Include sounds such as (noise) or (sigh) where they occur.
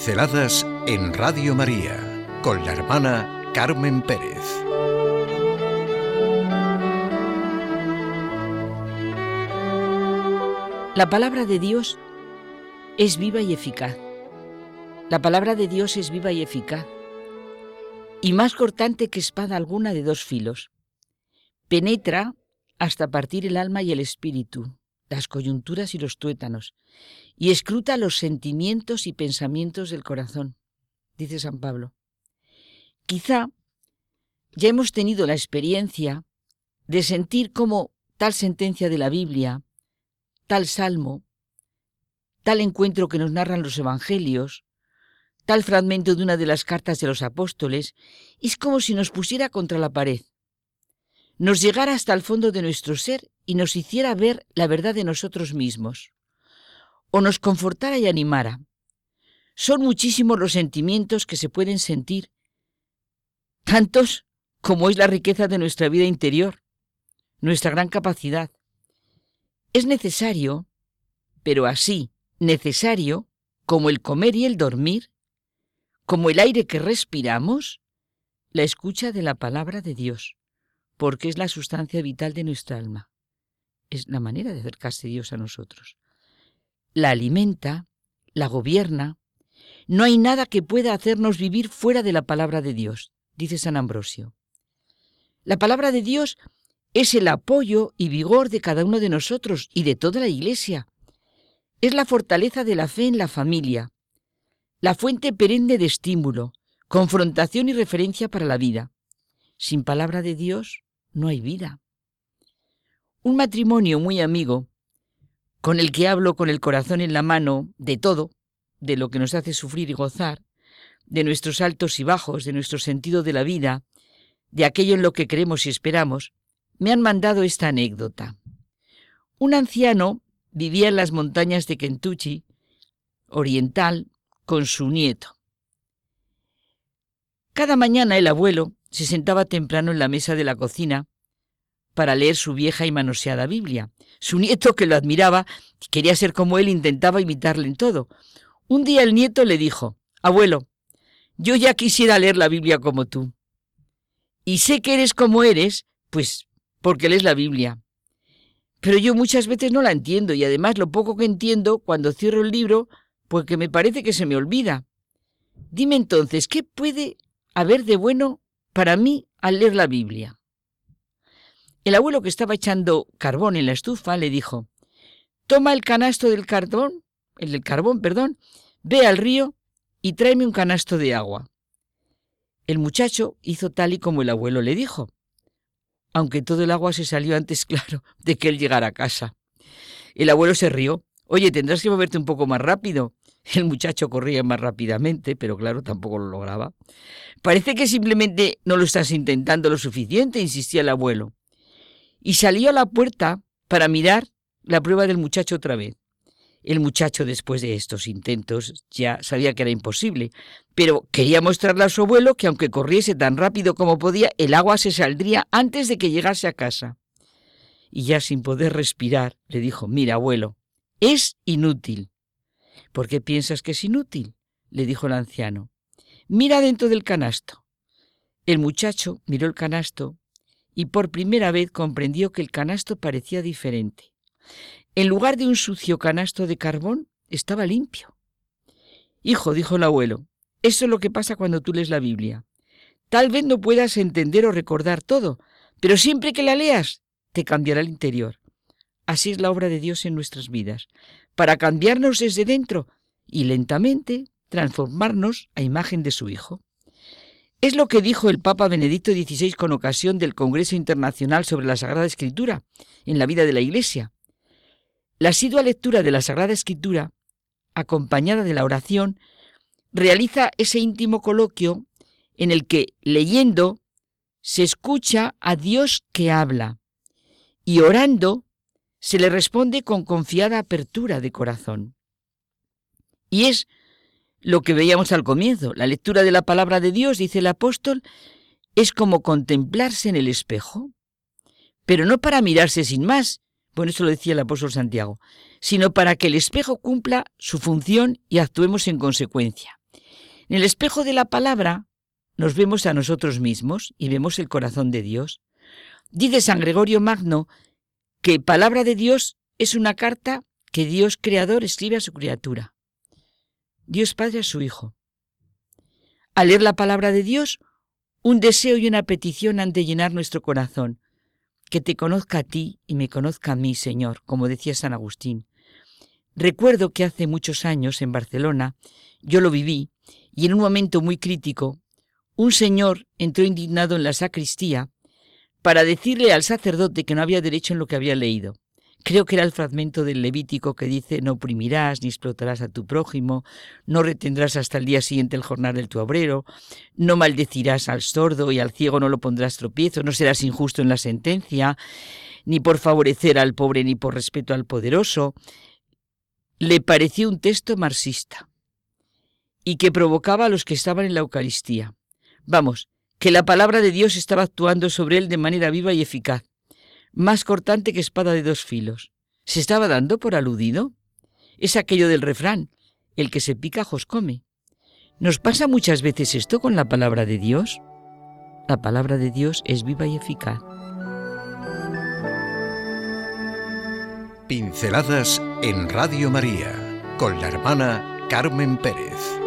Pinceladas en Radio María con la hermana Carmen Pérez. La palabra de Dios es viva y eficaz. La palabra de Dios es viva y eficaz. Y más cortante que espada alguna de dos filos. Penetra hasta partir el alma y el espíritu, las coyunturas y los tuétanos, y escruta los sentimientos y pensamientos del corazón, dice San Pablo. Quizá ya hemos tenido la experiencia de sentir cómo tal sentencia de la Biblia, tal salmo, tal encuentro que nos narran los evangelios, tal fragmento de una de las cartas de los apóstoles, es como si nos pusiera contra la pared, nos llegara hasta el fondo de nuestro ser y nos hiciera ver la verdad de nosotros mismos, o nos confortara y animara. Son muchísimos los sentimientos que se pueden sentir, tantos como es la riqueza de nuestra vida interior, nuestra gran capacidad. Es necesario, pero así, necesario, como el comer y el dormir, como el aire que respiramos, la escucha de la palabra de Dios porque es la sustancia vital de nuestra alma. Es la manera de acercarse Dios a nosotros. La alimenta, la gobierna. No hay nada que pueda hacernos vivir fuera de la palabra de Dios, dice San Ambrosio. La palabra de Dios es el apoyo y vigor de cada uno de nosotros y de toda la Iglesia. Es la fortaleza de la fe en la familia, la fuente perenne de estímulo, confrontación y referencia para la vida. Sin palabra de Dios no hay vida. Un matrimonio muy amigo, con el que hablo con el corazón en la mano de todo, de lo que nos hace sufrir y gozar, de nuestros altos y bajos, de nuestro sentido de la vida, de aquello en lo que creemos y esperamos, me han mandado esta anécdota. Un anciano vivía en las montañas de Kentucky, oriental, con su nieto. Cada mañana el abuelo se sentaba temprano en la mesa de la cocina para leer su vieja y manoseada Biblia. Su nieto, que lo admiraba, quería ser como él, intentaba imitarle en todo. Un día el nieto le dijo, Abuelo, yo ya quisiera leer la Biblia como tú. Y sé que eres como eres, pues porque lees la Biblia. Pero yo muchas veces no la entiendo y además lo poco que entiendo cuando cierro el libro, pues que me parece que se me olvida. Dime entonces, ¿qué puede haber de bueno para mí al leer la Biblia. El abuelo que estaba echando carbón en la estufa le dijo, toma el canasto del carbón, el del carbón, perdón, ve al río y tráeme un canasto de agua. El muchacho hizo tal y como el abuelo le dijo, aunque todo el agua se salió antes, (laughs) claro, de que él llegara a casa. El abuelo se rió. Oye, tendrás que moverte un poco más rápido. El muchacho corría más rápidamente, pero claro, tampoco lo lograba. Parece que simplemente no lo estás intentando lo suficiente, insistía el abuelo. Y salió a la puerta para mirar la prueba del muchacho otra vez. El muchacho, después de estos intentos, ya sabía que era imposible, pero quería mostrarle a su abuelo que aunque corriese tan rápido como podía, el agua se saldría antes de que llegase a casa. Y ya sin poder respirar, le dijo, mira, abuelo, es inútil. ¿Por qué piensas que es inútil? le dijo el anciano. Mira dentro del canasto. El muchacho miró el canasto y por primera vez comprendió que el canasto parecía diferente. En lugar de un sucio canasto de carbón, estaba limpio. Hijo, dijo el abuelo, eso es lo que pasa cuando tú lees la Biblia. Tal vez no puedas entender o recordar todo, pero siempre que la leas, te cambiará el interior. Así es la obra de Dios en nuestras vidas para cambiarnos desde dentro y lentamente transformarnos a imagen de su Hijo. Es lo que dijo el Papa Benedicto XVI con ocasión del Congreso Internacional sobre la Sagrada Escritura en la vida de la Iglesia. La asidua lectura de la Sagrada Escritura, acompañada de la oración, realiza ese íntimo coloquio en el que, leyendo, se escucha a Dios que habla y orando se le responde con confiada apertura de corazón. Y es lo que veíamos al comienzo. La lectura de la palabra de Dios, dice el apóstol, es como contemplarse en el espejo, pero no para mirarse sin más, bueno, eso lo decía el apóstol Santiago, sino para que el espejo cumpla su función y actuemos en consecuencia. En el espejo de la palabra nos vemos a nosotros mismos y vemos el corazón de Dios. Dice San Gregorio Magno que palabra de Dios es una carta que Dios Creador escribe a su criatura. Dios Padre a su Hijo. Al leer la palabra de Dios, un deseo y una petición han de llenar nuestro corazón. Que te conozca a ti y me conozca a mí, Señor, como decía San Agustín. Recuerdo que hace muchos años en Barcelona yo lo viví y en un momento muy crítico, un señor entró indignado en la sacristía para decirle al sacerdote que no había derecho en lo que había leído. Creo que era el fragmento del Levítico que dice no oprimirás ni explotarás a tu prójimo, no retendrás hasta el día siguiente el jornal del tu obrero, no maldecirás al sordo y al ciego no lo pondrás tropiezo, no serás injusto en la sentencia, ni por favorecer al pobre ni por respeto al poderoso. Le pareció un texto marxista y que provocaba a los que estaban en la Eucaristía. Vamos, que la palabra de Dios estaba actuando sobre él de manera viva y eficaz, más cortante que espada de dos filos. ¿Se estaba dando por aludido? Es aquello del refrán, el que se pica, jos come. ¿Nos pasa muchas veces esto con la palabra de Dios? La palabra de Dios es viva y eficaz. Pinceladas en Radio María con la hermana Carmen Pérez.